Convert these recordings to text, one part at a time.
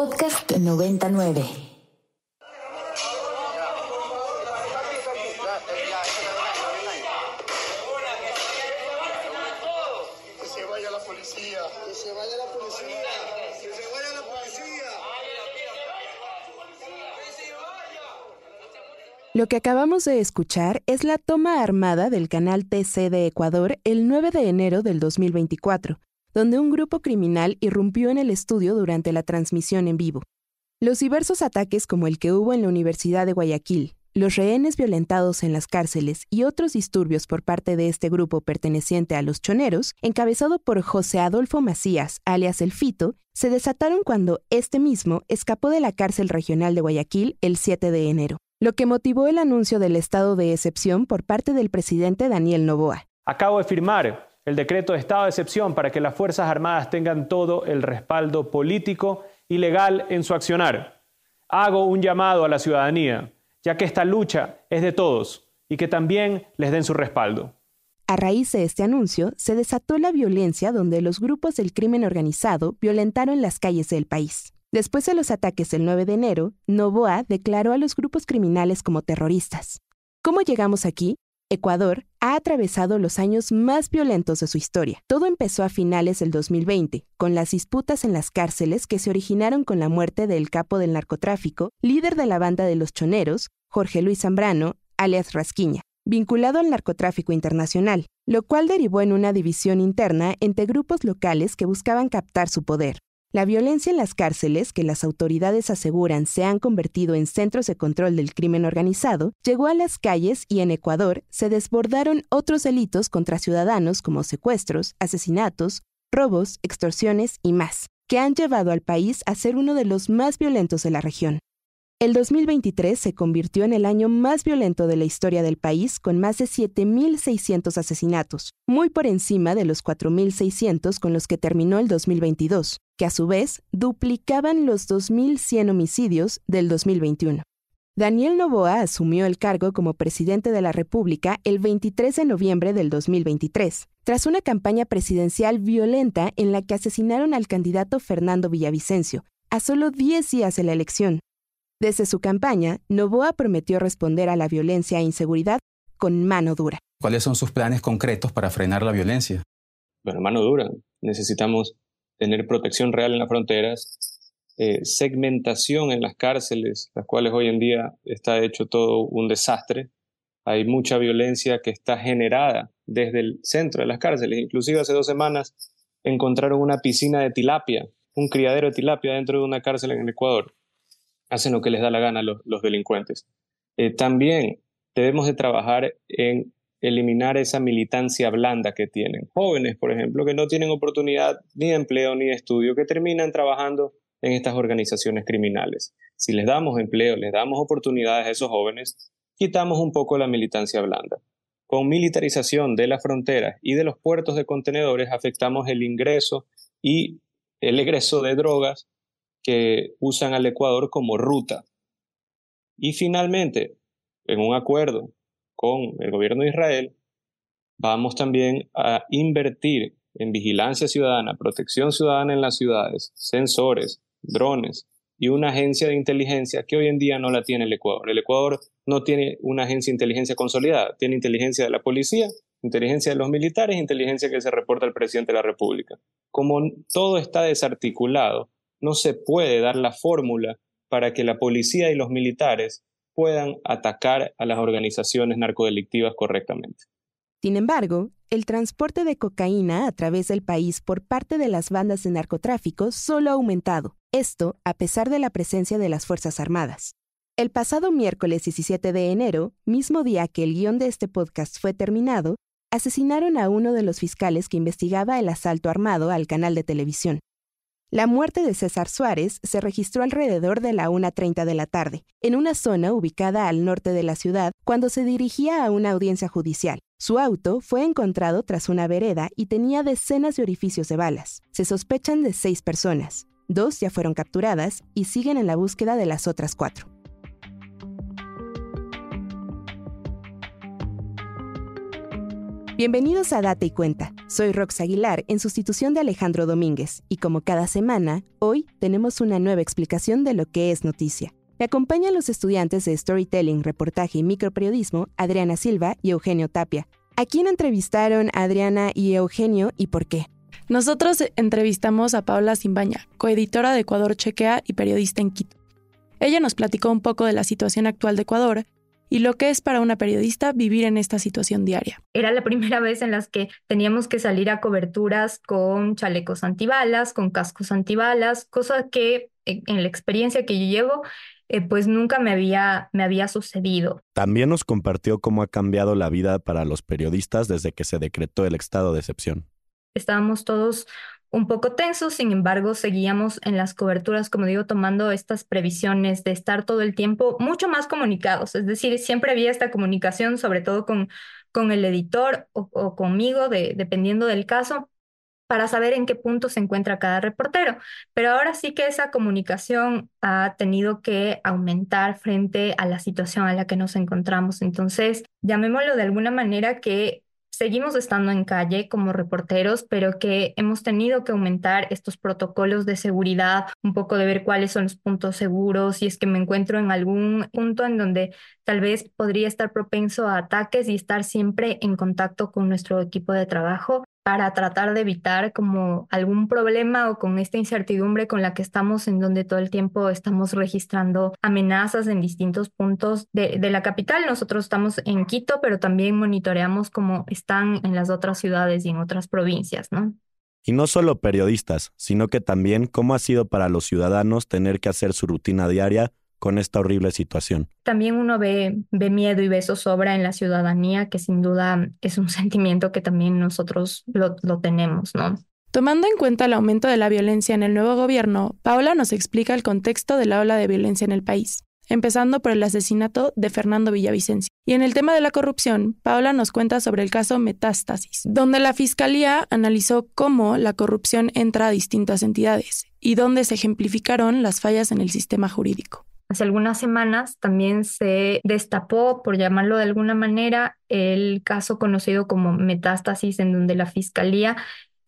Podcast 99. Que se vaya la policía. Que se vaya la policía. Que se vaya la policía. Lo que acabamos de escuchar es la toma armada del canal TC de Ecuador el 9 de enero del 2024, donde un grupo criminal irrumpió en el estudio durante la transmisión en vivo. Los diversos ataques como el que hubo en la Universidad de Guayaquil, los rehenes violentados en las cárceles y otros disturbios por parte de este grupo perteneciente a los choneros, encabezado por José Adolfo Macías, alias El Fito, se desataron cuando este mismo escapó de la cárcel regional de Guayaquil el 7 de enero, lo que motivó el anuncio del estado de excepción por parte del presidente Daniel Novoa. Acabo de firmar el decreto de estado de excepción para que las Fuerzas Armadas tengan todo el respaldo político y legal en su accionar. Hago un llamado a la ciudadanía, ya que esta lucha es de todos y que también les den su respaldo. A raíz de este anuncio, se desató la violencia donde los grupos del crimen organizado violentaron las calles del país. Después de los ataques del 9 de enero, Novoa declaró a los grupos criminales como terroristas. ¿Cómo llegamos aquí? Ecuador ha atravesado los años más violentos de su historia. Todo empezó a finales del 2020, con las disputas en las cárceles que se originaron con la muerte del capo del narcotráfico, líder de la banda de los choneros, Jorge Luis Zambrano, alias Rasquiña, vinculado al narcotráfico internacional, lo cual derivó en una división interna entre grupos locales que buscaban captar su poder. La violencia en las cárceles, que las autoridades aseguran se han convertido en centros de control del crimen organizado, llegó a las calles y en Ecuador se desbordaron otros delitos contra ciudadanos como secuestros, asesinatos, robos, extorsiones y más, que han llevado al país a ser uno de los más violentos de la región. El 2023 se convirtió en el año más violento de la historia del país, con más de 7.600 asesinatos, muy por encima de los 4.600 con los que terminó el 2022, que a su vez duplicaban los 2.100 homicidios del 2021. Daniel Novoa asumió el cargo como presidente de la República el 23 de noviembre del 2023, tras una campaña presidencial violenta en la que asesinaron al candidato Fernando Villavicencio, a solo 10 días de la elección. Desde su campaña, Novoa prometió responder a la violencia e inseguridad con mano dura. ¿Cuáles son sus planes concretos para frenar la violencia? Bueno, mano dura. Necesitamos tener protección real en las fronteras, eh, segmentación en las cárceles, las cuales hoy en día está hecho todo un desastre. Hay mucha violencia que está generada desde el centro de las cárceles. Inclusive hace dos semanas encontraron una piscina de tilapia, un criadero de tilapia dentro de una cárcel en el Ecuador. Hacen lo que les da la gana los, los delincuentes. Eh, también debemos de trabajar en eliminar esa militancia blanda que tienen. Jóvenes, por ejemplo, que no tienen oportunidad ni de empleo ni de estudio, que terminan trabajando en estas organizaciones criminales. Si les damos empleo, les damos oportunidades a esos jóvenes, quitamos un poco la militancia blanda. Con militarización de las fronteras y de los puertos de contenedores afectamos el ingreso y el egreso de drogas que usan al Ecuador como ruta. Y finalmente, en un acuerdo con el gobierno de Israel, vamos también a invertir en vigilancia ciudadana, protección ciudadana en las ciudades, sensores, drones y una agencia de inteligencia que hoy en día no la tiene el Ecuador. El Ecuador no tiene una agencia de inteligencia consolidada, tiene inteligencia de la policía, inteligencia de los militares, inteligencia que se reporta al presidente de la República. Como todo está desarticulado, no se puede dar la fórmula para que la policía y los militares puedan atacar a las organizaciones narcodelictivas correctamente. Sin embargo, el transporte de cocaína a través del país por parte de las bandas de narcotráfico solo ha aumentado, esto a pesar de la presencia de las Fuerzas Armadas. El pasado miércoles 17 de enero, mismo día que el guion de este podcast fue terminado, asesinaron a uno de los fiscales que investigaba el asalto armado al canal de televisión. La muerte de César Suárez se registró alrededor de la 1.30 de la tarde, en una zona ubicada al norte de la ciudad, cuando se dirigía a una audiencia judicial. Su auto fue encontrado tras una vereda y tenía decenas de orificios de balas. Se sospechan de seis personas. Dos ya fueron capturadas y siguen en la búsqueda de las otras cuatro. Bienvenidos a Data y Cuenta. Soy Rox Aguilar en sustitución de Alejandro Domínguez y como cada semana, hoy tenemos una nueva explicación de lo que es noticia. Me acompañan los estudiantes de Storytelling, Reportaje y Microperiodismo, Adriana Silva y Eugenio Tapia. ¿A quién entrevistaron Adriana y Eugenio y por qué? Nosotros entrevistamos a Paula Simbaña, coeditora de Ecuador Chequea y periodista en Quito. Ella nos platicó un poco de la situación actual de Ecuador y lo que es para una periodista vivir en esta situación diaria. Era la primera vez en las que teníamos que salir a coberturas con chalecos antibalas, con cascos antibalas, cosa que eh, en la experiencia que yo llevo eh, pues nunca me había, me había sucedido. También nos compartió cómo ha cambiado la vida para los periodistas desde que se decretó el estado de excepción. Estábamos todos un poco tensos, sin embargo, seguíamos en las coberturas, como digo, tomando estas previsiones de estar todo el tiempo mucho más comunicados. Es decir, siempre había esta comunicación, sobre todo con, con el editor o, conmigo, de, dependiendo del caso, para saber en qué punto se encuentra cada reportero. Pero ahora sí que esa comunicación ha tenido que aumentar frente a la situación a la que nos encontramos. Entonces, llamémoslo de alguna manera que seguimos estando en calle como reporteros, pero que hemos tenido que aumentar estos protocolos de seguridad, un poco de ver cuáles son los puntos seguros, si es que me encuentro en algún punto en donde tal vez podría estar propenso a ataques y estar siempre en contacto con nuestro equipo de trabajo para tratar de evitar como algún problema o con esta incertidumbre con la que estamos en donde todo el tiempo estamos registrando amenazas en distintos puntos de, de la capital. Nosotros estamos en Quito, pero también monitoreamos cómo están en las otras ciudades y en otras provincias, ¿no? Y no solo periodistas, sino que también cómo ha sido para los ciudadanos tener que hacer su rutina diaria con esta horrible situación. También uno ve, ve miedo y ve zozobra en la ciudadanía, que sin duda es un sentimiento que también nosotros lo, lo tenemos, ¿no? Tomando en cuenta el aumento de la violencia en el nuevo gobierno, Paola nos explica el contexto de la ola de violencia en el país, empezando por el asesinato de Fernando Villavicencio. Y en el tema de la corrupción, Paola nos cuenta sobre el caso Metástasis, donde la Fiscalía analizó cómo la corrupción entra a distintas entidades y dónde se ejemplificaron las fallas en el sistema jurídico. Hace algunas semanas también se destapó, por llamarlo de alguna manera, el caso conocido como metástasis, en donde la Fiscalía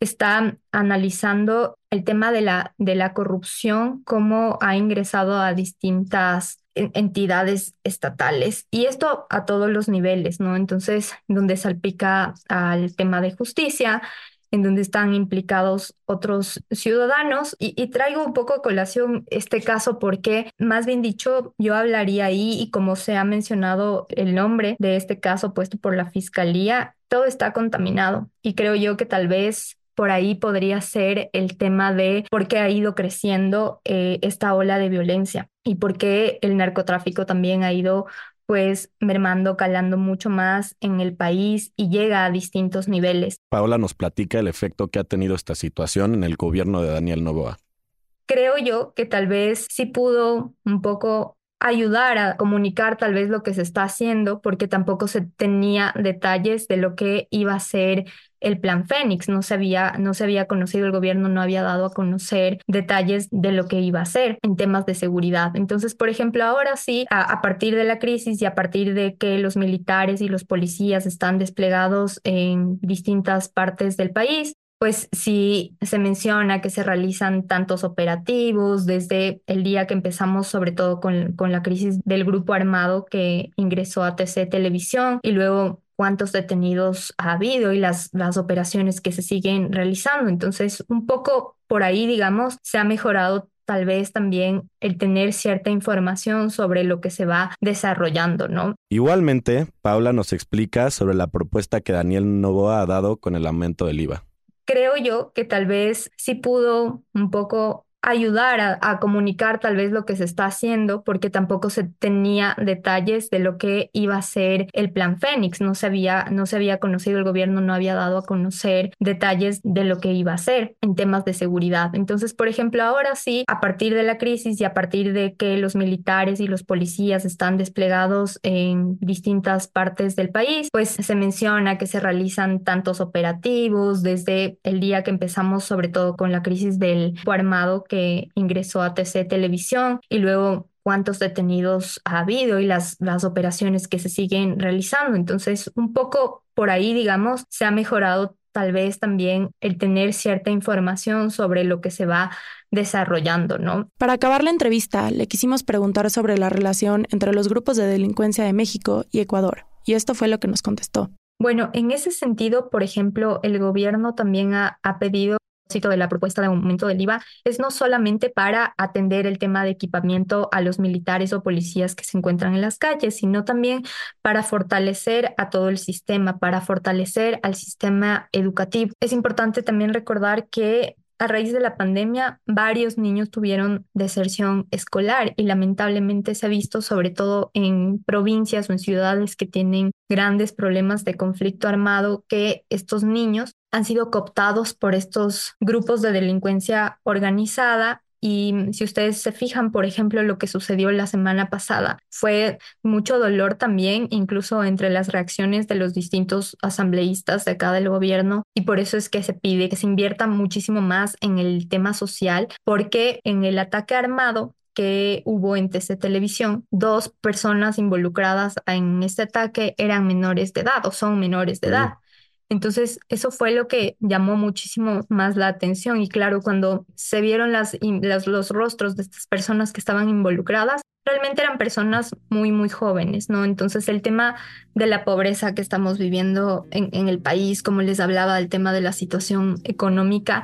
está analizando el tema de la, de la corrupción, cómo ha ingresado a distintas entidades estatales y esto a todos los niveles, ¿no? Entonces, donde salpica al tema de justicia, en donde están implicados otros ciudadanos. Y, traigo un poco a colación este caso porque, más bien dicho, yo hablaría ahí y como se ha mencionado el nombre de este caso puesto por la Fiscalía, todo está contaminado. Y creo yo que tal vez por ahí podría ser el tema de por qué ha ido creciendo eh, esta ola de violencia y por qué el narcotráfico también ha ido pues mermando, calando mucho más en el país y llega a distintos niveles. Paola nos platica el efecto que ha tenido esta situación en el gobierno de Daniel Novoa. Creo yo que tal vez sí pudo un poco ayudar a comunicar tal vez lo que se está haciendo, porque tampoco se tenía detalles de lo que iba a ser el plan Fénix, no se había, no se había conocido, el gobierno no había dado a conocer detalles de lo que iba a hacer en temas de seguridad. Entonces, por ejemplo, ahora sí, a, a partir de la crisis y a partir de que los militares y los policías están desplegados en distintas partes del país, pues sí se menciona que se realizan tantos operativos desde el día que empezamos, sobre todo con, con, la crisis del grupo armado que ingresó a TC Televisión y luego cuántos detenidos ha habido y las, las operaciones que se siguen realizando. Entonces, un poco por ahí, digamos, se ha mejorado tal vez también el tener cierta información sobre lo que se va desarrollando, ¿no? Igualmente, Paula nos explica sobre la propuesta que Daniel Novoa ha dado con el aumento del IVA creo yo que tal vez sí pudo un poco ayudar a, comunicar tal vez lo que se está haciendo, porque tampoco se tenía detalles de lo que iba a ser el plan Fénix. No se había, no se había conocido, el gobierno no había dado a conocer detalles de lo que iba a ser en temas de seguridad. Entonces, por ejemplo, ahora sí, a partir de la crisis y a partir de que los militares y los policías están desplegados en distintas partes del país, pues se menciona que se realizan tantos operativos desde el día que empezamos, sobre todo con la crisis del armado que ingresó a TC Televisión y luego cuántos detenidos ha habido y las, las operaciones que se siguen realizando. Entonces, un poco por ahí, digamos, se ha mejorado tal vez también el tener cierta información sobre lo que se va desarrollando, ¿no? Para acabar la entrevista, le quisimos preguntar sobre la relación entre los grupos de delincuencia de México y Ecuador, y esto fue lo que nos contestó. Bueno, en ese sentido, por ejemplo, el gobierno también ha, ha pedido de la propuesta de aumento del IVA es no solamente para atender el tema de equipamiento a los militares o policías que se encuentran en las calles, sino también para fortalecer a todo el sistema, para fortalecer al sistema educativo. Es importante también recordar que a raíz de la pandemia, varios niños tuvieron deserción escolar y lamentablemente se ha visto sobre todo en provincias o en ciudades que tienen grandes problemas de conflicto armado que estos niños han sido cooptados por estos grupos de delincuencia organizada y si ustedes se fijan, por ejemplo, lo que sucedió la semana pasada, fue mucho dolor también, incluso entre las reacciones de los distintos asambleístas de acá del gobierno. Y por eso es que se pide que se invierta muchísimo más en el tema social, porque en el ataque armado que hubo en TC Televisión, dos personas involucradas en este ataque eran menores de edad o son menores de edad. Entonces, eso fue lo que llamó muchísimo más la atención y claro, cuando se vieron las, los rostros de estas personas que estaban involucradas, realmente eran personas muy, muy jóvenes, ¿no? Entonces, el tema de la pobreza que estamos viviendo en, en el país, como les hablaba, el tema de la situación económica,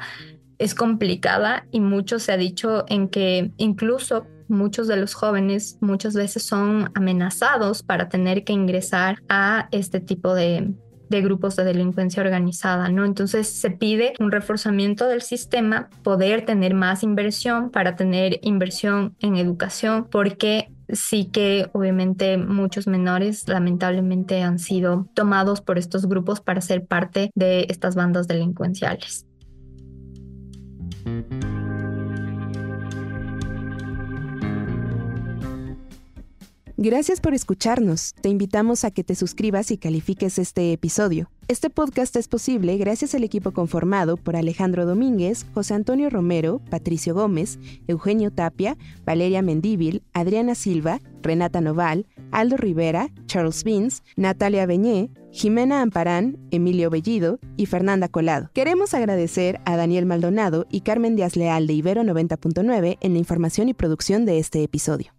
es complicada y mucho se ha dicho en que incluso muchos de los jóvenes muchas veces son amenazados para tener que ingresar a este tipo de, de grupos de delincuencia organizada, ¿no? Entonces se pide un reforzamiento del sistema, poder tener más inversión para tener inversión en educación, porque sí que obviamente muchos menores lamentablemente han sido tomados por estos grupos para ser parte de estas bandas delincuenciales. Gracias por escucharnos. Te invitamos a que te suscribas y califiques este episodio. Este podcast es posible gracias al equipo conformado por Alejandro Domínguez, José Antonio Romero, Patricio Gómez, Eugenio Tapia, Valeria Mendíbil, Adriana Silva, Renata Noval, Aldo Rivera, Charles Vince, Natalia Beñé, Jimena Amparán, Emilio Bellido y Fernanda Colado. Queremos agradecer a Daniel Maldonado y Carmen Díaz Leal de Ibero 90.9 en la información y producción de este episodio.